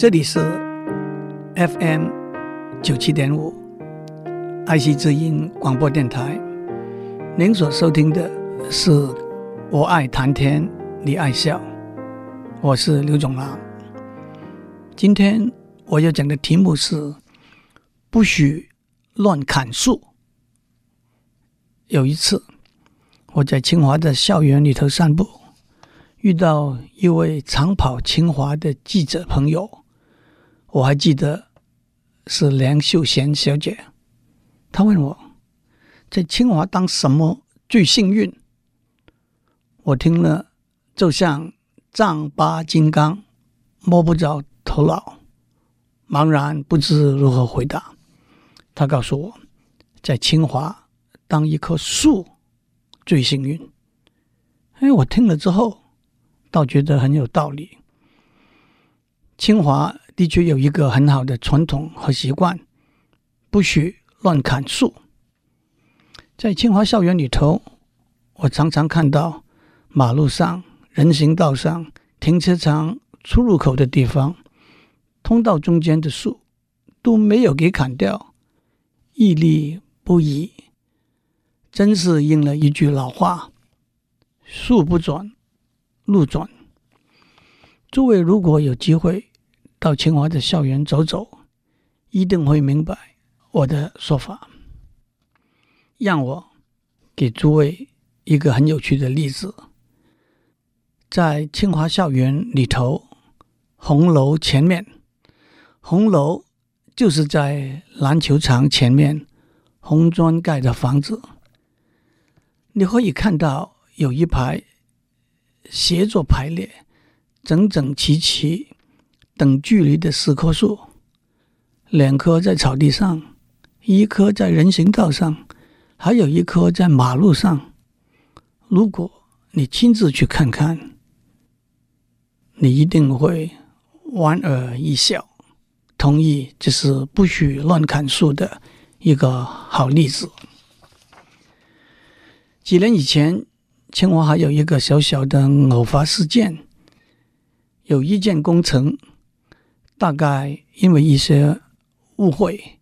这里是 FM 九七点五爱惜之音广播电台。您所收听的是《我爱谈天，你爱笑》，我是刘总郎。今天我要讲的题目是“不许乱砍树”。有一次，我在清华的校园里头散步，遇到一位长跑清华的记者朋友。我还记得是梁秀贤小姐，她问我，在清华当什么最幸运？我听了就像丈八金刚，摸不着头脑，茫然不知如何回答。她告诉我，在清华当一棵树最幸运。哎，我听了之后，倒觉得很有道理。清华。的确有一个很好的传统和习惯，不许乱砍树。在清华校园里头，我常常看到马路上、人行道上、停车场出入口的地方，通道中间的树都没有给砍掉，屹立不移。真是应了一句老话：“树不转，路转。”诸位如果有机会，到清华的校园走走，一定会明白我的说法。让我给诸位一个很有趣的例子。在清华校园里头，红楼前面，红楼就是在篮球场前面红砖盖的房子。你可以看到有一排协作排列，整整齐齐。等距离的四棵树，两棵在草地上，一棵在人行道上，还有一棵在马路上。如果你亲自去看看，你一定会莞尔一笑，同意这是不许乱砍树的一个好例子。几年以前，清华还有一个小小的偶发事件，有一件工程。大概因为一些误会，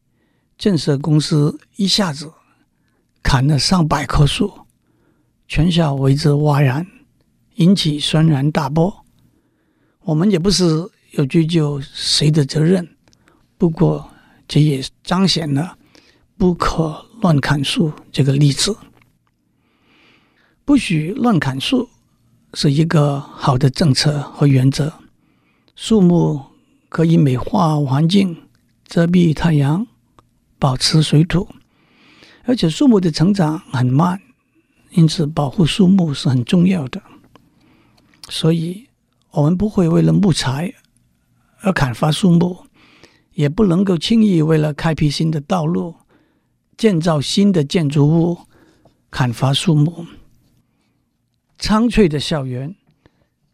建设公司一下子砍了上百棵树，全校为之哗然，引起轩然大波。我们也不是要追究谁的责任，不过这也彰显了不可乱砍树这个例子。不许乱砍树是一个好的政策和原则，树木。可以美化环境、遮蔽太阳、保持水土，而且树木的成长很慢，因此保护树木是很重要的。所以，我们不会为了木材而砍伐树木，也不能够轻易为了开辟新的道路、建造新的建筑物砍伐树木。苍翠的校园，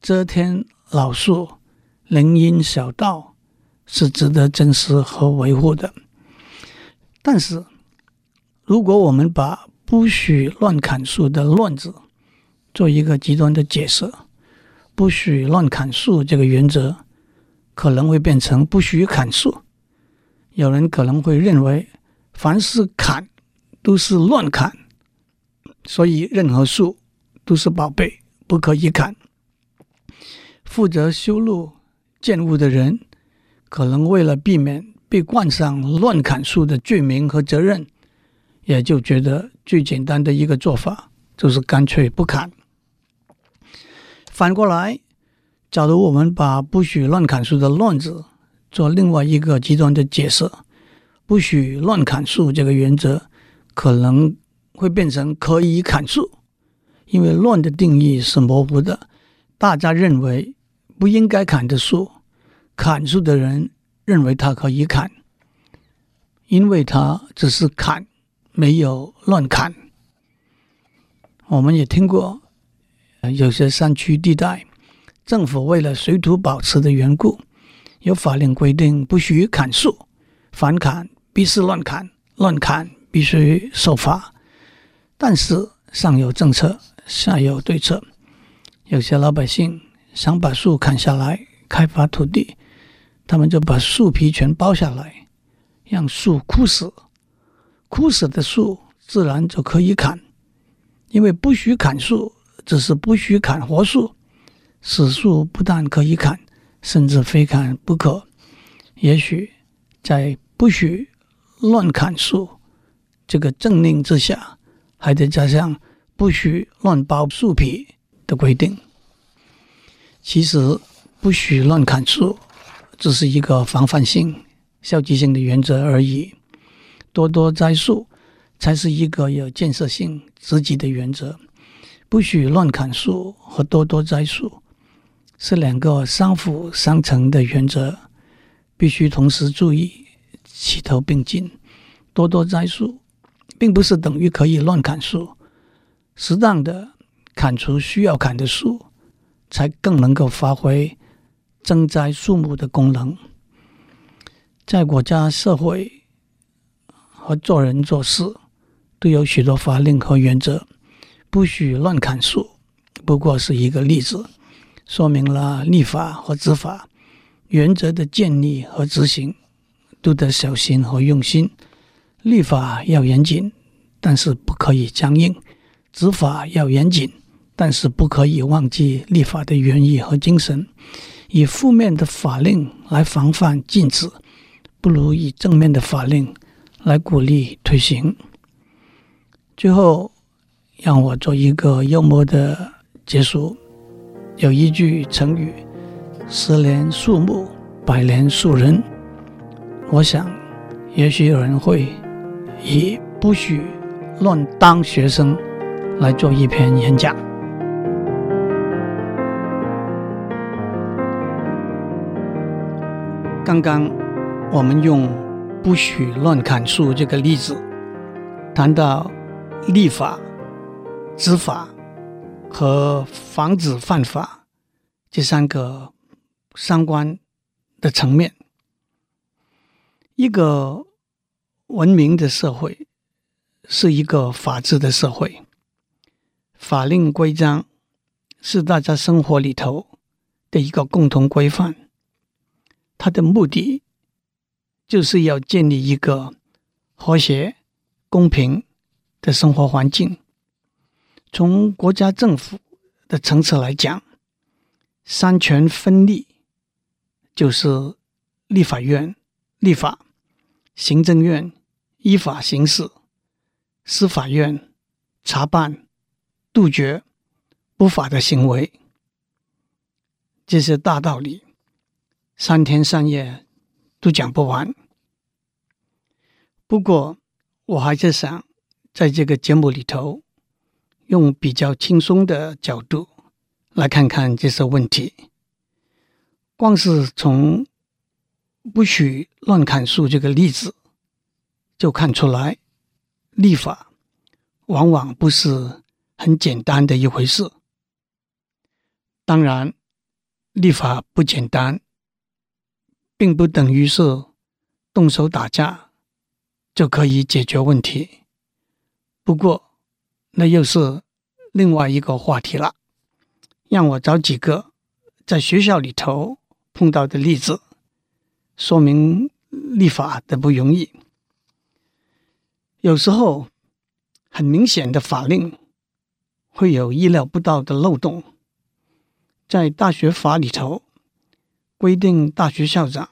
遮天老树。林荫小道是值得珍视和维护的，但是，如果我们把“不许乱砍树”的“乱”字做一个极端的解释，“不许乱砍树”这个原则可能会变成“不许砍树”。有人可能会认为，凡是砍都是乱砍，所以任何树都是宝贝，不可以砍。负责修路。建物的人可能为了避免被冠上乱砍树的罪名和责任，也就觉得最简单的一个做法就是干脆不砍。反过来，假如我们把“不许乱砍树”的“乱”字做另外一个极端的解释，“不许乱砍树”这个原则可能会变成可以砍树，因为“乱”的定义是模糊的，大家认为不应该砍的树。砍树的人认为他可以砍，因为他只是砍，没有乱砍。我们也听过，有些山区地带，政府为了水土保持的缘故，有法令规定不许砍树，反砍必是乱砍，乱砍必须受罚。但是上有政策，下有对策，有些老百姓想把树砍下来开发土地。他们就把树皮全剥下来，让树枯死。枯死的树自然就可以砍，因为不许砍树，只是不许砍活树。死树不但可以砍，甚至非砍不可。也许在不许乱砍树这个政令之下，还得加上不许乱剥树皮的规定。其实，不许乱砍树只是一个防范性、消极性的原则而已。多多栽树才是一个有建设性、积极的原则。不许乱砍树和多多栽树是两个相辅相成的原则，必须同时注意，齐头并进。多多栽树，并不是等于可以乱砍树，适当的砍除需要砍的树，才更能够发挥增栽树木的功能。在国家社会。和做人做事都有许多法令和原则，不许乱砍树。不过是一个例子，说明了立法和执法原则的建立和执行都得小心和用心。立法要严谨，但是不可以僵硬；执法要严谨，但是不可以忘记立法的原意和精神。以负面的法令来防范禁止，不如以正面的法令。来鼓励推行。最后，让我做一个幽默的结束。有一句成语：“十年树木，百年树人。”我想，也许有人会以“不许乱当学生”来做一篇演讲。刚刚我们用。不许乱砍树这个例子，谈到立法、执法和防止犯法这三个相关的层面。一个文明的社会是一个法治的社会，法令规章是大家生活里头的一个共同规范，它的目的。就是要建立一个和谐、公平的生活环境。从国家政府的层次来讲，三权分立就是立法院立法，行政院依法行事，司法院查办、杜绝不法的行为。这是大道理，三天三夜。都讲不完。不过，我还是想在这个节目里头，用比较轻松的角度来看看这些问题。光是从不许乱砍树这个例子，就看出来，立法往往不是很简单的一回事。当然，立法不简单。并不等于是动手打架就可以解决问题。不过，那又是另外一个话题了。让我找几个在学校里头碰到的例子，说明立法的不容易。有时候，很明显的法令会有意料不到的漏洞。在大学法里头，规定大学校长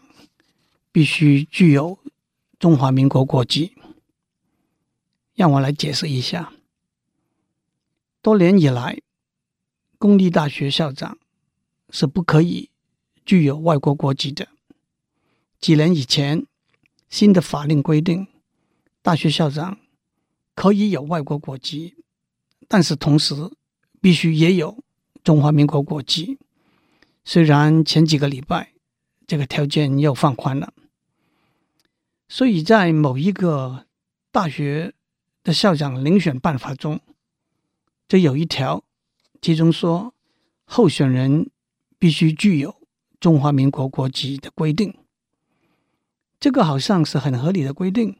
必须具有中华民国国籍。让我来解释一下。多年以来，公立大学校长是不可以具有外国国籍的。几年以前，新的法令规定，大学校长可以有外国国籍，但是同时必须也有中华民国国籍。虽然前几个礼拜这个条件又放宽了，所以在某一个大学的校长遴选办法中，就有一条，其中说候选人必须具有中华民国国籍的规定。这个好像是很合理的规定。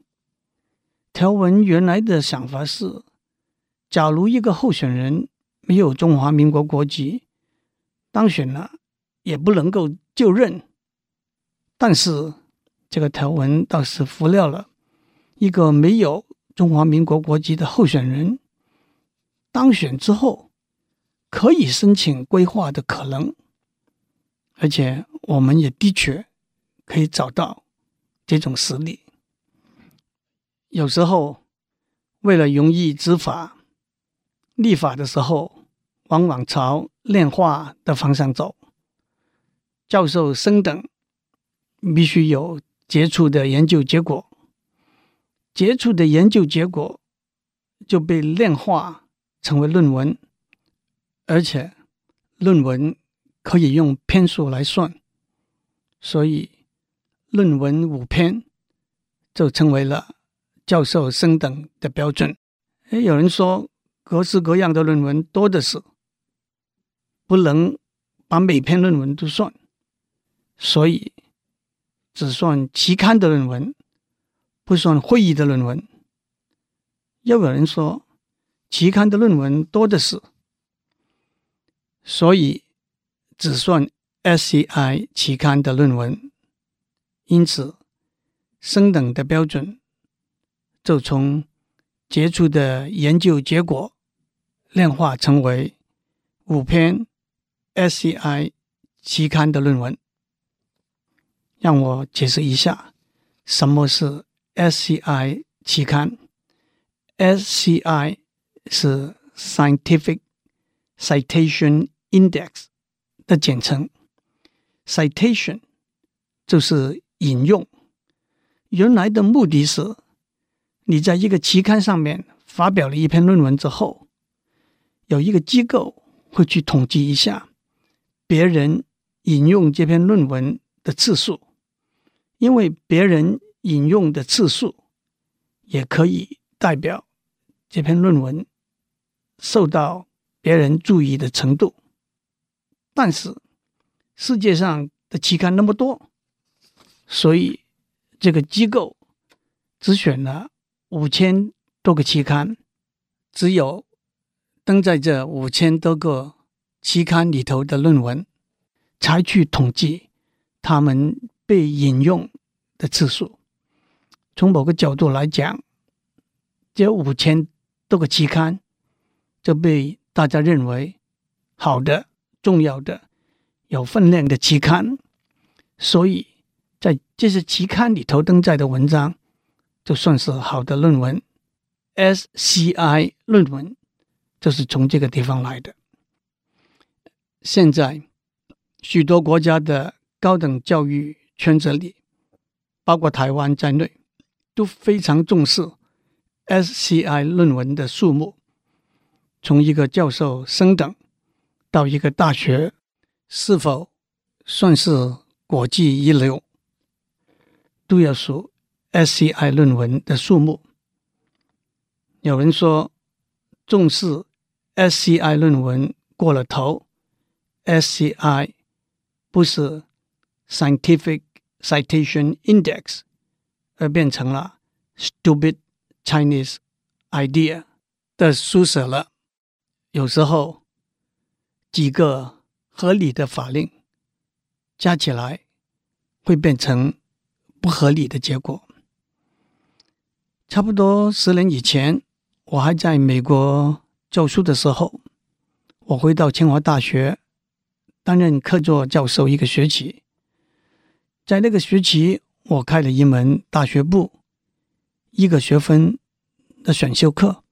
条文原来的想法是，假如一个候选人没有中华民国国籍，当选了。也不能够就任，但是这个条文倒是扶了了一个没有中华民国国籍的候选人当选之后可以申请归化的可能，而且我们也的确可以找到这种实例。有时候为了容易执法，立法的时候往往朝炼化的方向走。教授生等必须有杰出的研究结果，杰出的研究结果就被量化成为论文，而且论文可以用篇数来算，所以论文五篇就成为了教授升等的标准。诶，有人说各式各样的论文多的是，不能把每篇论文都算。所以，只算期刊的论文，不算会议的论文。又有人说，期刊的论文多的是，所以只算 SCI 期刊的论文。因此，升等的标准就从杰出的研究结果量化成为五篇 SCI 期刊的论文。让我解释一下，什么是 SCI 期刊？SCI 是 Scientific Citation Index 的简称。Citation 就是引用。原来的目的是，你在一个期刊上面发表了一篇论文之后，有一个机构会去统计一下别人引用这篇论文的次数。因为别人引用的次数，也可以代表这篇论文受到别人注意的程度。但是世界上的期刊那么多，所以这个机构只选了五千多个期刊，只有登在这五千多个期刊里头的论文，才去统计他们。被引用的次数，从某个角度来讲，这五千多个期刊就被大家认为好的、重要的、有分量的期刊，所以在这些期刊里头登载的文章，就算是好的论文。SCI 论文就是从这个地方来的。现在许多国家的高等教育。圈子里，包括台湾在内，都非常重视 SCI 论文的数目。从一个教授升等到一个大学是否算是国际一流，都要数 SCI 论文的数目。有人说重视 SCI 论文过了头，SCI 不是 scientific。Citation Index 而变成了 Stupid Chinese Idea 的书写了。有时候几个合理的法令加起来会变成不合理的结果。差不多十年以前，我还在美国教书的时候，我回到清华大学担任客座教授一个学期。在那个学期，我开了一门大学部一个学分的选修课。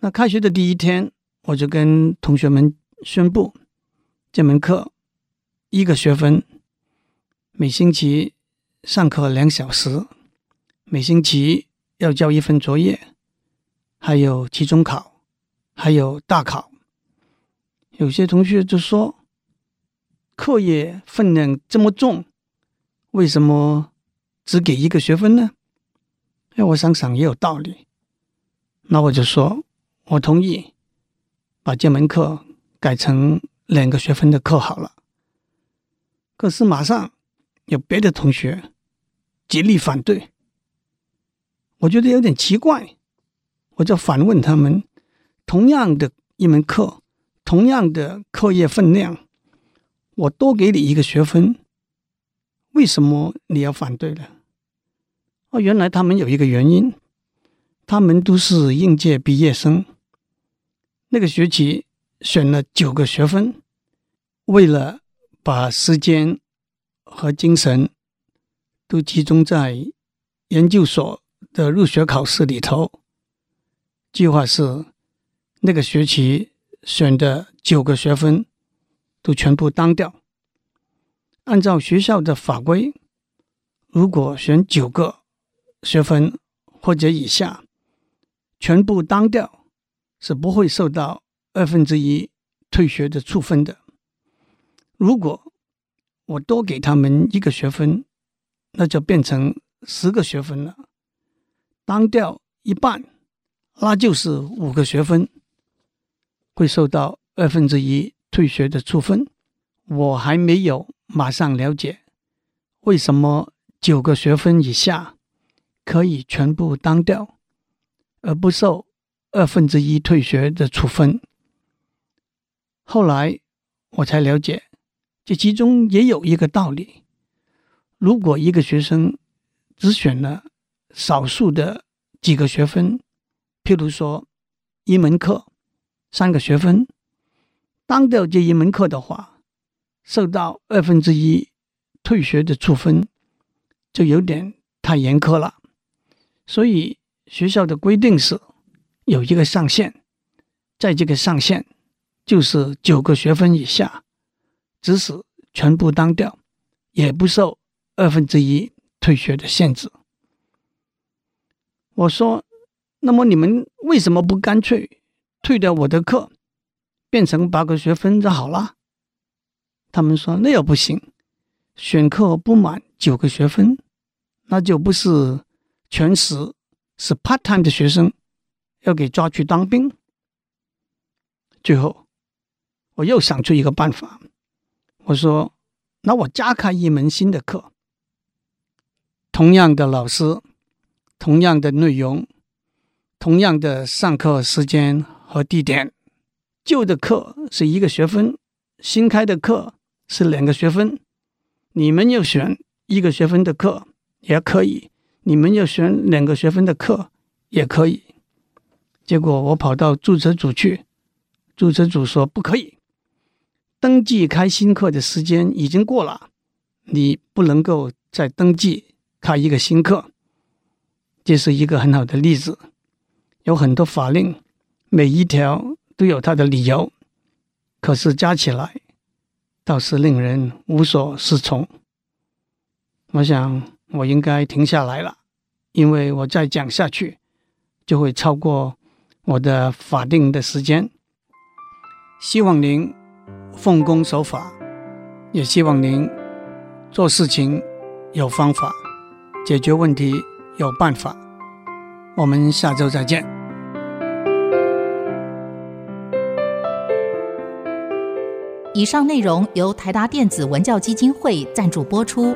那开学的第一天，我就跟同学们宣布，这门课一个学分，每星期上课两小时，每星期要交一份作业，还有期中考，还有大考。有些同学就说，课业分量这么重。为什么只给一个学分呢？哎，我想想也有道理。那我就说，我同意把这门课改成两个学分的课好了。可是马上有别的同学极力反对，我觉得有点奇怪，我就反问他们：同样的一门课，同样的课业分量，我多给你一个学分。为什么你要反对呢？哦，原来他们有一个原因，他们都是应届毕业生，那个学期选了九个学分，为了把时间和精神都集中在研究所的入学考试里头，计划是那个学期选的九个学分都全部当掉。按照学校的法规，如果选九个学分或者以下，全部当掉，是不会受到二分之一退学的处分的。如果我多给他们一个学分，那就变成十个学分了。当掉一半，那就是五个学分，会受到二分之一退学的处分。我还没有。马上了解为什么九个学分以下可以全部当掉，而不受二分之一退学的处分。后来我才了解，这其中也有一个道理：如果一个学生只选了少数的几个学分，譬如说一门课三个学分，当掉这一门课的话。受到二分之一退学的处分，就有点太严苛了。所以学校的规定是有一个上限，在这个上限就是九个学分以下，即使全部当掉，也不受二分之一退学的限制。我说，那么你们为什么不干脆退掉我的课，变成八个学分就好了？他们说那又不行，选课不满九个学分，那就不是全时，是 part time 的学生，要给抓去当兵。最后，我又想出一个办法，我说，那我加开一门新的课，同样的老师，同样的内容，同样的上课时间和地点，旧的课是一个学分，新开的课。是两个学分，你们要选一个学分的课也可以，你们要选两个学分的课也可以。结果我跑到注册组去，注册组说不可以，登记开新课的时间已经过了，你不能够再登记开一个新课。这是一个很好的例子，有很多法令，每一条都有它的理由，可是加起来。倒是令人无所适从。我想我应该停下来了，因为我再讲下去就会超过我的法定的时间。希望您奉公守法，也希望您做事情有方法，解决问题有办法。我们下周再见。以上内容由台达电子文教基金会赞助播出。